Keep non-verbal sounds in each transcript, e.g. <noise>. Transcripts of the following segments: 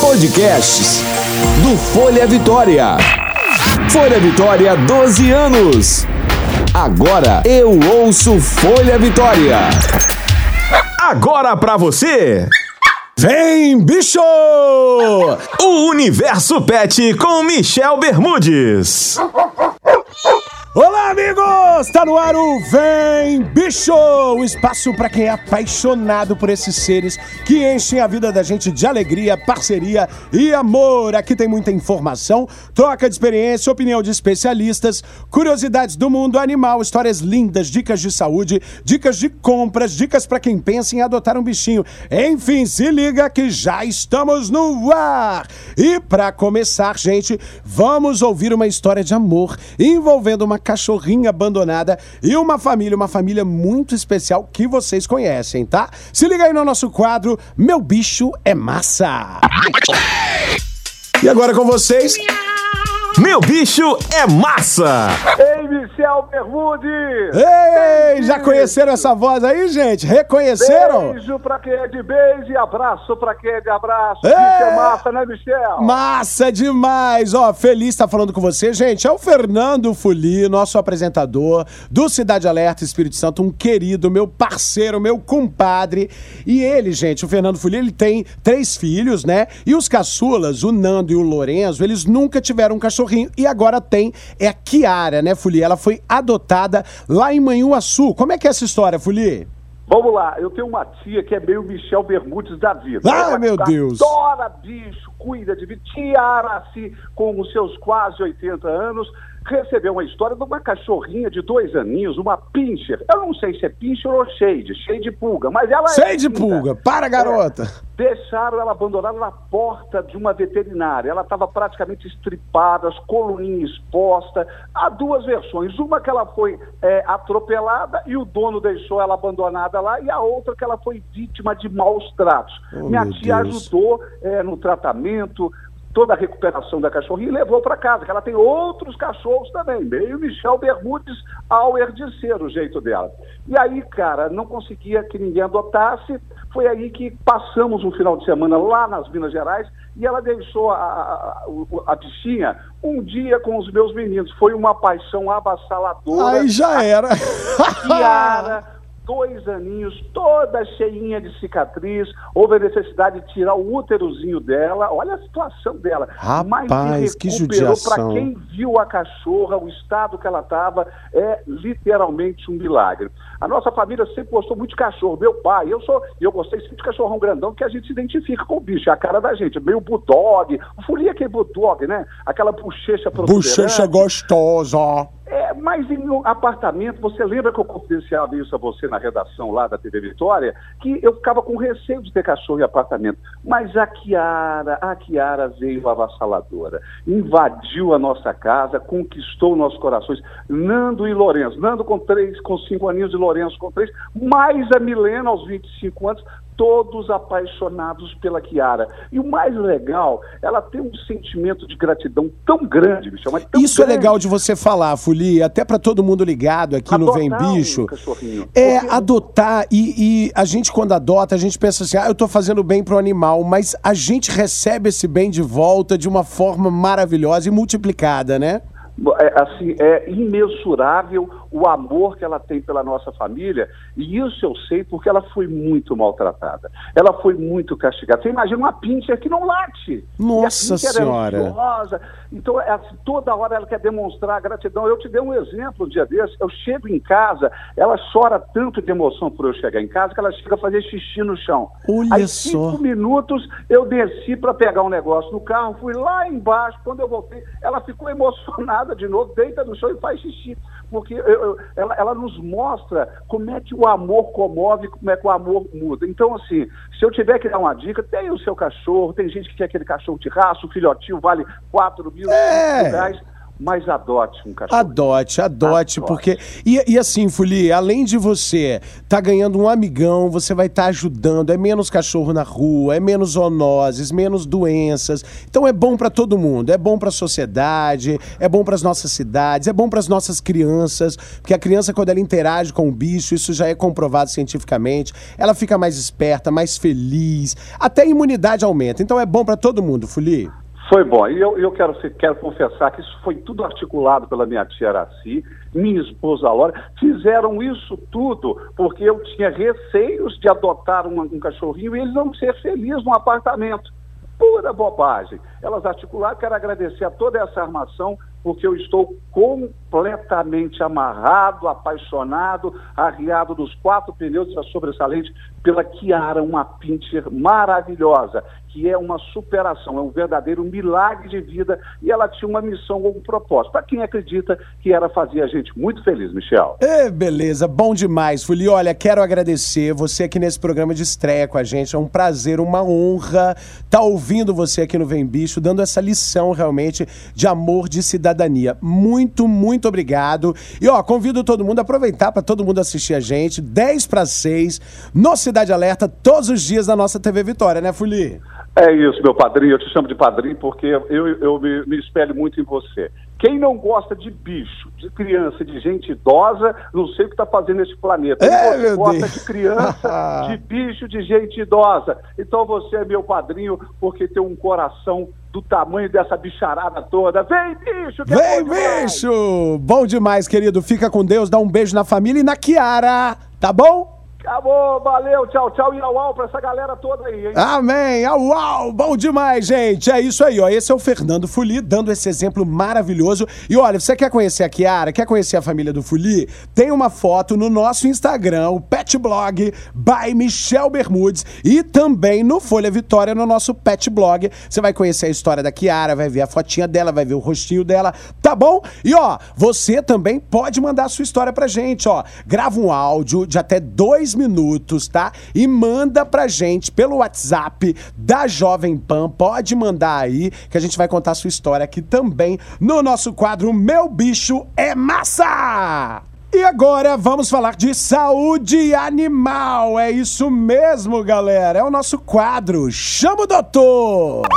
Podcasts do Folha Vitória. Folha Vitória, 12 anos. Agora eu ouço Folha Vitória. Agora pra você. Vem, bicho! O Universo Pet com Michel Bermudes. Olá, amigos! Tá no ar o Vem Bicho! O espaço para quem é apaixonado por esses seres que enchem a vida da gente de alegria, parceria e amor. Aqui tem muita informação, troca de experiência, opinião de especialistas, curiosidades do mundo animal, histórias lindas, dicas de saúde, dicas de compras, dicas para quem pensa em adotar um bichinho. Enfim, se liga que já estamos no ar! E para começar, gente, vamos ouvir uma história de amor envolvendo uma cachorrinha abandonada e uma família, uma família muito especial que vocês conhecem, tá? Se liga aí no nosso quadro Meu Bicho é Massa. E agora com vocês, Meu bicho é massa! Ei, Michel Bermudes! Ei, já conheceram essa voz aí, gente? Reconheceram? Beijo pra quem é de beijo e abraço pra quem é de abraço. Ei! Bicho é massa, né, Michel? Massa demais! Ó, feliz estar falando com você, gente. É o Fernando Fuli, nosso apresentador do Cidade Alerta Espírito Santo, um querido, meu parceiro, meu compadre. E ele, gente, o Fernando Fuli, ele tem três filhos, né? E os caçulas, o Nando e o Lorenzo, eles nunca tiveram um cachorrinho. E agora tem, é a Kiara, né, Fuli? Ela foi adotada lá em Manhuaçu. Como é que é essa história, Fuli? Vamos lá, eu tenho uma tia que é meio Michel Bermudes da vida. Ai, Ela meu Deus. Adora bicho, cuida de bicho. Tiara-se com os seus quase 80 anos. Recebeu uma história de uma cachorrinha de dois aninhos, uma pincher. Eu não sei se é pincher ou shade, de pulga, mas ela é. Cheio de linda. pulga. Para, garota. Deixaram ela abandonada na porta de uma veterinária. Ela estava praticamente estripada, as coluninhas expostas. Há duas versões. Uma que ela foi é, atropelada e o dono deixou ela abandonada lá, e a outra que ela foi vítima de maus tratos. Oh, Minha tia Deus. ajudou é, no tratamento, toda a recuperação da cachorrinha e levou para casa, que ela tem outros cachorros também, meio Michel Bermudes Auer de ser o jeito dela. E aí, cara, não conseguia que ninguém adotasse, foi aí que passamos um final de semana lá nas Minas Gerais e ela deixou a, a, a- bichinha um dia com os meus meninos. Foi uma paixão avassaladora. Aí já era. Kiara, <laughs> dois aninhos, toda cheinha de cicatriz. Houve a necessidade de tirar o úterozinho dela. Olha a situação dela. Rapaz, se que judiação. Para quem viu a cachorra, o estado que ela estava, é literalmente um milagre. A nossa família sempre gostou muito de cachorro. Meu pai, eu sou, eu gostei sempre de cachorrão grandão, porque a gente se identifica com o bicho, é a cara da gente. Meio bulldog. O Folia que é bulldog, né? Aquela bochecha Bochecha protuberante. gostosa. É, mas em um apartamento, você lembra que eu confidenciava isso a você na redação lá da TV Vitória? Que eu ficava com receio de ter cachorro em apartamento. Mas a Kiara, a Kiara veio avassaladora. Invadiu a nossa casa, conquistou nossos corações. Nando e Lourenço. Nando com três, com cinco aninhos e Lourenço com três. Mais a Milena aos 25 anos. Todos apaixonados pela Kiara. E o mais legal, ela tem um sentimento de gratidão tão grande, bicho. mas tão Isso é grande. legal de você falar, Fuli, até pra todo mundo ligado aqui no Vem Adotar um Bicho. cachorrinho. É Porque- adotar e, e a gente quando adota, a gente pensa assim, ah, eu tô fazendo bem pro animal, mas a gente recebe esse bem de volta de uma forma maravilhosa e multiplicada, né? É, assim, é imensurável o amor que ela tem pela nossa família, e isso eu sei porque ela foi muito maltratada. Ela foi muito castigada. Você imagina uma pincher que não late. Nossa E a pincher Senhora. É ansiosa. então, é toda hora ela quer demonstrar gratidão. Eu te dei um exemplo um dia desse. Eu chego em casa, ela chora tanto de emoção por eu chegar em casa que ela chega a fazer xixi no chão. Olha Aí, só. cinco minutos, eu desci para pegar um negócio no carro, fui lá embaixo, quando eu voltei, ela ficou <laughs> emocionada de novo, deita no chão e faz xixi. Porque eu- eu- ela, ela nos mostra como é que o amor comove, como é que o amor muda. Então, assim, se eu tiver que dar uma dica, tem o seu cachorro, tem gente que quer aquele cachorro de raça, o filhotinho vale 4 mil, É. 5 reais. Mas adote um cachorro. Adote, adote, adote. porque. E, e, assim, Fuli, além de você tá ganhando um amigão, você vai estar tá ajudando. É menos cachorro na rua, é menos zoonoses, menos doenças. Então é bom para todo mundo. É bom para a sociedade, é bom para as nossas cidades, é bom para as nossas crianças. Porque a criança, quando ela interage com o bicho, isso já é comprovado cientificamente, ela fica mais esperta, mais feliz. Até a imunidade aumenta. Então é bom para todo mundo, Fuli. Foi bom. E eu, eu quero, quero confessar que isso foi tudo articulado pela minha tia Araci, minha esposa Laura. Fizeram isso tudo porque eu tinha receios de adotar um, um cachorrinho e eles não ser felizes num apartamento. Pura bobagem. Elas articularam, quero agradecer a toda essa armação, porque eu estou completamente amarrado, apaixonado, arriado dos quatro pneus da sobressalente pela Kiara, uma pincher maravilhosa que é uma superação, é um verdadeiro milagre de vida e ela tinha uma missão ou um propósito. Para quem acredita que ela fazia a gente muito feliz, Michel. É, beleza, bom demais, Fuli. Olha, quero agradecer você aqui nesse programa de estreia com a gente. É um prazer, uma honra estar tá ouvindo você aqui no Vem Bicho, dando essa lição realmente de amor, de cidadania. Muito, muito obrigado. E ó, convido todo mundo a aproveitar para todo mundo assistir a gente, 10 para 6, no Cidade Alerta, todos os dias na nossa TV Vitória, né, Fuli? É isso, meu padrinho. Eu te chamo de padrinho porque eu, eu me, me espelho muito em você. Quem não gosta de bicho, de criança, de gente idosa, não sei o que está fazendo nesse planeta. É, você gosta Deus. de criança, <laughs> de bicho, de gente idosa. Então você é meu padrinho porque tem um coração do tamanho dessa bicharada toda. Vem, bicho! Que Vem, é bom bicho! Bom demais, querido. Fica com Deus, dá um beijo na família e na Kiara, tá bom? Acabou, valeu, tchau, tchau e au au pra essa galera toda aí, hein? Amém, au au, bom demais, gente. É isso aí, ó. Esse é o Fernando Fuli dando esse exemplo maravilhoso. E olha, você quer conhecer a Kiara, quer conhecer a família do Fuli? Tem uma foto no nosso Instagram, o Pet Blog by Michel Bermudes e também no Folha Vitória, no nosso Pet Blog. Você vai conhecer a história da Kiara, vai ver a fotinha dela, vai ver o rostinho dela, tá bom? E ó, você também pode mandar a sua história pra gente, ó. Grava um áudio de até dois minutos, tá? E manda pra gente pelo WhatsApp da Jovem Pan. Pode mandar aí que a gente vai contar a sua história aqui também no nosso quadro Meu Bicho é Massa! E agora vamos falar de saúde animal. É isso mesmo, galera. É o nosso quadro. Chama o doutor!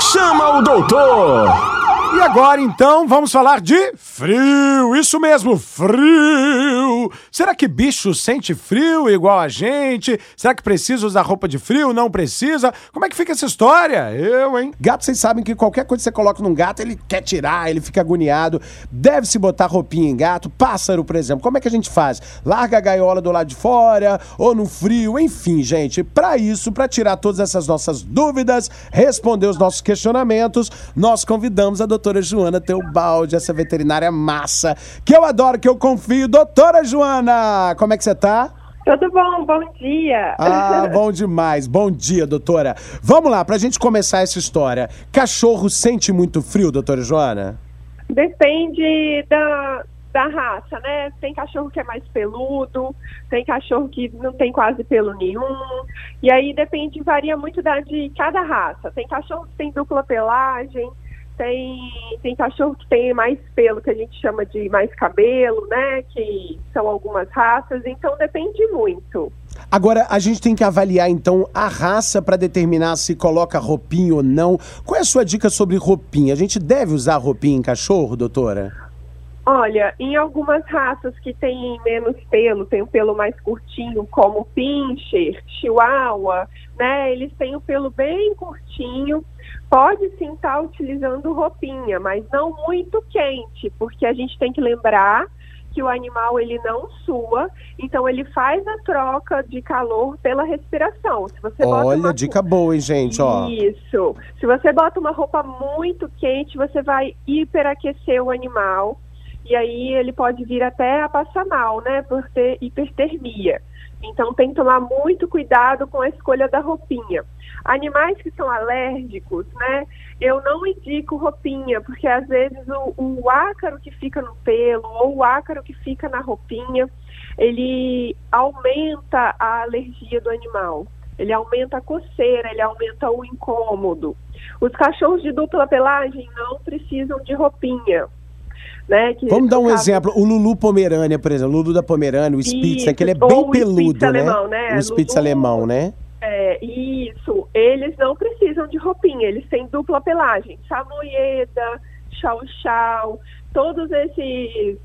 Chama o doutor! E agora então vamos falar de frio. Isso mesmo, frio. Será que bicho sente frio igual a gente? Será que precisa usar roupa de frio? Não precisa? Como é que fica essa história? Eu, hein? Gato, vocês sabem que qualquer coisa que você coloca num gato, ele quer tirar, ele fica agoniado. Deve-se botar roupinha em gato. Pássaro, por exemplo. Como é que a gente faz? Larga a gaiola do lado de fora ou no frio? Enfim, gente, para isso, para tirar todas essas nossas dúvidas, responder os nossos questionamentos, nós convidamos a doutora Joana Teobaldi, essa veterinária massa, que eu adoro, que eu confio. Doutora Joana, como é que você tá? Tudo bom, bom dia. Ah, <laughs> bom demais. Bom dia, doutora. Vamos lá, pra gente começar essa história. Cachorro sente muito frio, doutora Joana? Depende da, da raça, né? Tem cachorro que é mais peludo, tem cachorro que não tem quase pelo nenhum. E aí depende, varia muito da, de cada raça. Tem cachorro que tem dupla pelagem, tem, tem cachorro que tem mais pelo, que a gente chama de mais cabelo, né? Que são algumas raças, então depende muito. Agora, a gente tem que avaliar então a raça para determinar se coloca roupinha ou não. Qual é a sua dica sobre roupinha? A gente deve usar roupinha em cachorro, doutora? Olha, em algumas raças que têm menos pelo, tem o pelo mais curtinho, como pincher, chihuahua, né? Eles têm o pelo bem curtinho pode sim estar tá utilizando roupinha, mas não muito quente, porque a gente tem que lembrar que o animal ele não sua, então ele faz a troca de calor pela respiração. Se você Olha, uma... dica boa, hein, gente, ó. Isso. Se você bota uma roupa muito quente, você vai hiperaquecer o animal e aí ele pode vir até a passar mal, né, por ter hipertermia. Então tem que tomar muito cuidado com a escolha da roupinha. Animais que são alérgicos, né? Eu não indico roupinha, porque às vezes o, o ácaro que fica no pelo ou o ácaro que fica na roupinha, ele aumenta a alergia do animal. ele aumenta a coceira, ele aumenta o incômodo. Os cachorros de dupla pelagem não precisam de roupinha. Né, Vamos dar um caso... exemplo. O Lulu Pomerânia, por exemplo. O Lulu da Pomerânia, o Spitz, né, que ele é bem peludo, né? Alemão, né? O Spitz Lulu, alemão, né? É, isso. Eles não precisam de roupinha, eles têm dupla pelagem. Samoyeda, chau-chau, todos esses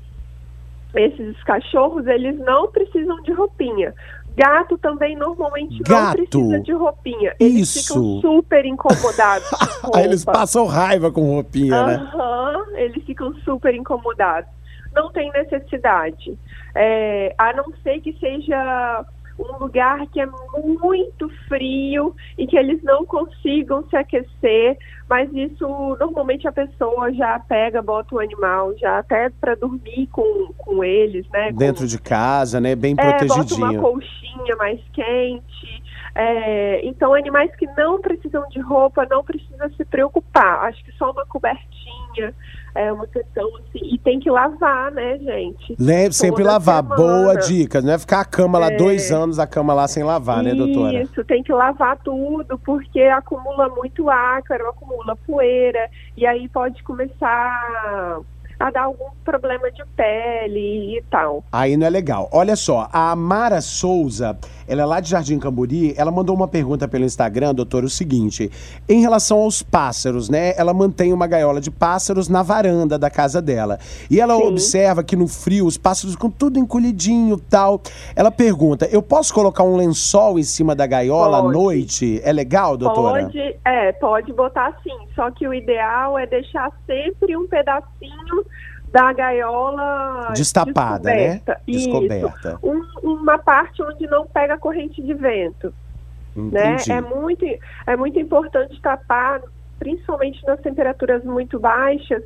esses cachorros, eles não precisam de roupinha. Gato também normalmente Gato. não precisa de roupinha. Eles Isso. ficam super incomodados. <laughs> Aí eles passam raiva com roupinha, uhum, né? Eles ficam super incomodados. Não tem necessidade. É, a não ser que seja um lugar que é muito frio e que eles não consigam se aquecer, mas isso normalmente a pessoa já pega, bota o animal já até para dormir com, com eles, né? Dentro com, de casa, né? Bem é, protegidinho. Bota uma colchinha mais quente. É, então, animais que não precisam de roupa, não precisa se preocupar. Acho que só uma cobertinha é uma questão assim. E tem que lavar, né, gente? Lembre, sempre lavar. Semana. Boa dica. Não é ficar a cama lá é... dois anos, a cama lá sem lavar, né, doutora? Isso, tem que lavar tudo, porque acumula muito ácaro, acumula poeira, e aí pode começar a dar algum problema de pele e tal. Aí não é legal. Olha só, a Mara Souza, ela é lá de Jardim Camburi, ela mandou uma pergunta pelo Instagram, doutor, o seguinte: em relação aos pássaros, né? Ela mantém uma gaiola de pássaros na varanda da casa dela. E ela Sim. observa que no frio os pássaros ficam tudo encolhidinho tal. Ela pergunta: eu posso colocar um lençol em cima da gaiola pode. à noite? É legal, doutora? Pode, é, pode botar sim. Só que o ideal é deixar sempre um pedacinho da gaiola destapada, né? descoberta. né? Descoberta. Um, uma parte onde não pega corrente de vento. Né? É muito é muito importante tapar, principalmente nas temperaturas muito baixas,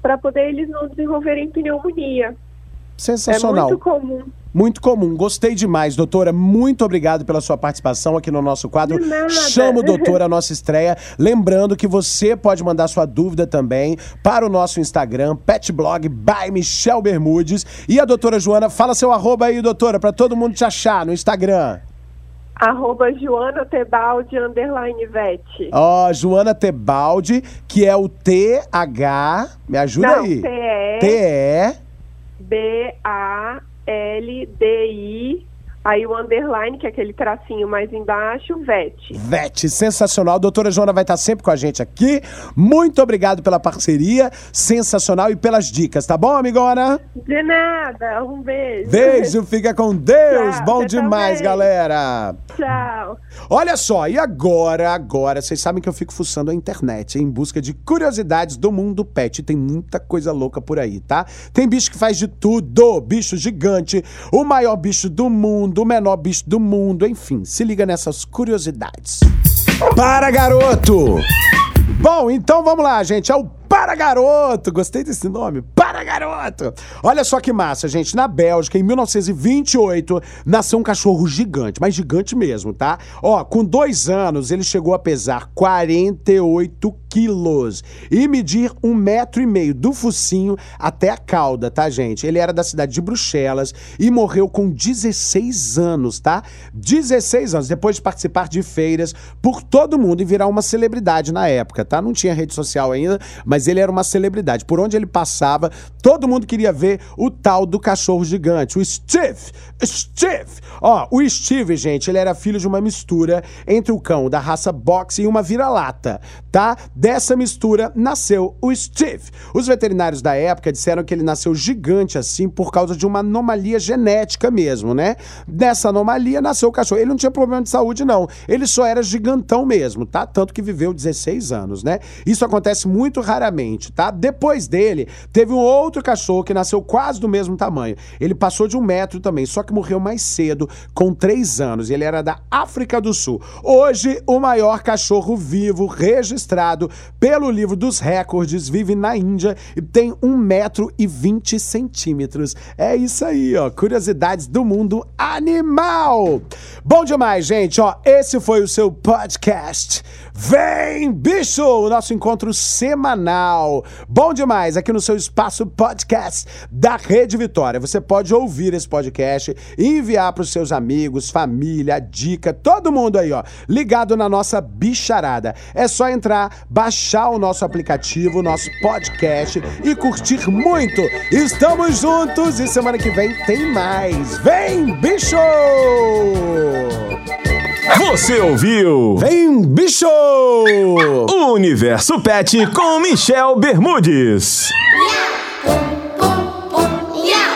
para poder eles não desenvolverem pneumonia. Sensacional. É muito comum. Muito comum. Gostei demais, doutora. Muito obrigado pela sua participação aqui no nosso quadro. Chama o doutor a nossa estreia. Lembrando que você pode mandar sua dúvida também para o nosso Instagram, Petblog by Michel Bermudes. E a doutora Joana, fala seu arroba aí, doutora, para todo mundo te achar no Instagram. Arroba Joana Tebaldi, underline Vete. Ó, oh, Joana Tebaldi, que é o T-H, me ajuda Não, aí. T-E. T-E. B-A-L-D-I Aí o underline, que é aquele tracinho mais embaixo, VET. VET, sensacional. doutora Joana vai estar sempre com a gente aqui. Muito obrigado pela parceria, sensacional e pelas dicas, tá bom, amigona? De nada, um beijo. Beijo, fica com Deus. Tchau, bom demais, também. galera. Tchau. Olha só, e agora, agora, vocês sabem que eu fico fuçando a internet em busca de curiosidades do mundo pet. Tem muita coisa louca por aí, tá? Tem bicho que faz de tudo, bicho gigante, o maior bicho do mundo mundo, o menor bicho do mundo, enfim, se liga nessas curiosidades. Para, garoto! Bom, então vamos lá, gente. É o para Garoto! Gostei desse nome. Para Garoto! Olha só que massa, gente. Na Bélgica, em 1928, nasceu um cachorro gigante, mas gigante mesmo, tá? Ó, com dois anos, ele chegou a pesar 48 quilos e medir um metro e meio do focinho até a cauda, tá, gente? Ele era da cidade de Bruxelas e morreu com 16 anos, tá? 16 anos, depois de participar de feiras por todo mundo e virar uma celebridade na época, tá? Não tinha rede social ainda, mas mas ele era uma celebridade. Por onde ele passava, todo mundo queria ver o tal do cachorro gigante, o Steve. Steve! Ó, o Steve, gente, ele era filho de uma mistura entre o cão da raça boxe e uma vira-lata, tá? Dessa mistura nasceu o Steve. Os veterinários da época disseram que ele nasceu gigante assim por causa de uma anomalia genética mesmo, né? Dessa anomalia nasceu o cachorro. Ele não tinha problema de saúde, não. Ele só era gigantão mesmo, tá? Tanto que viveu 16 anos, né? Isso acontece muito raramente tá? Depois dele, teve um outro cachorro que nasceu quase do mesmo tamanho. Ele passou de um metro também, só que morreu mais cedo, com três anos. Ele era da África do Sul. Hoje, o maior cachorro vivo registrado pelo livro dos recordes vive na Índia e tem um metro e vinte centímetros. É isso aí, ó. Curiosidades do mundo animal. Bom demais, gente. Ó, esse foi o seu podcast. Vem, bicho! O nosso encontro semanal Bom demais, aqui no seu espaço podcast da Rede Vitória. Você pode ouvir esse podcast enviar para os seus amigos, família, dica, todo mundo aí, ó, ligado na nossa bicharada. É só entrar, baixar o nosso aplicativo, o nosso podcast e curtir muito. Estamos juntos e semana que vem tem mais. Vem, bicho! Você ouviu? Vem, bicho! O Universo Pet com Michel Bermudes. Yeah.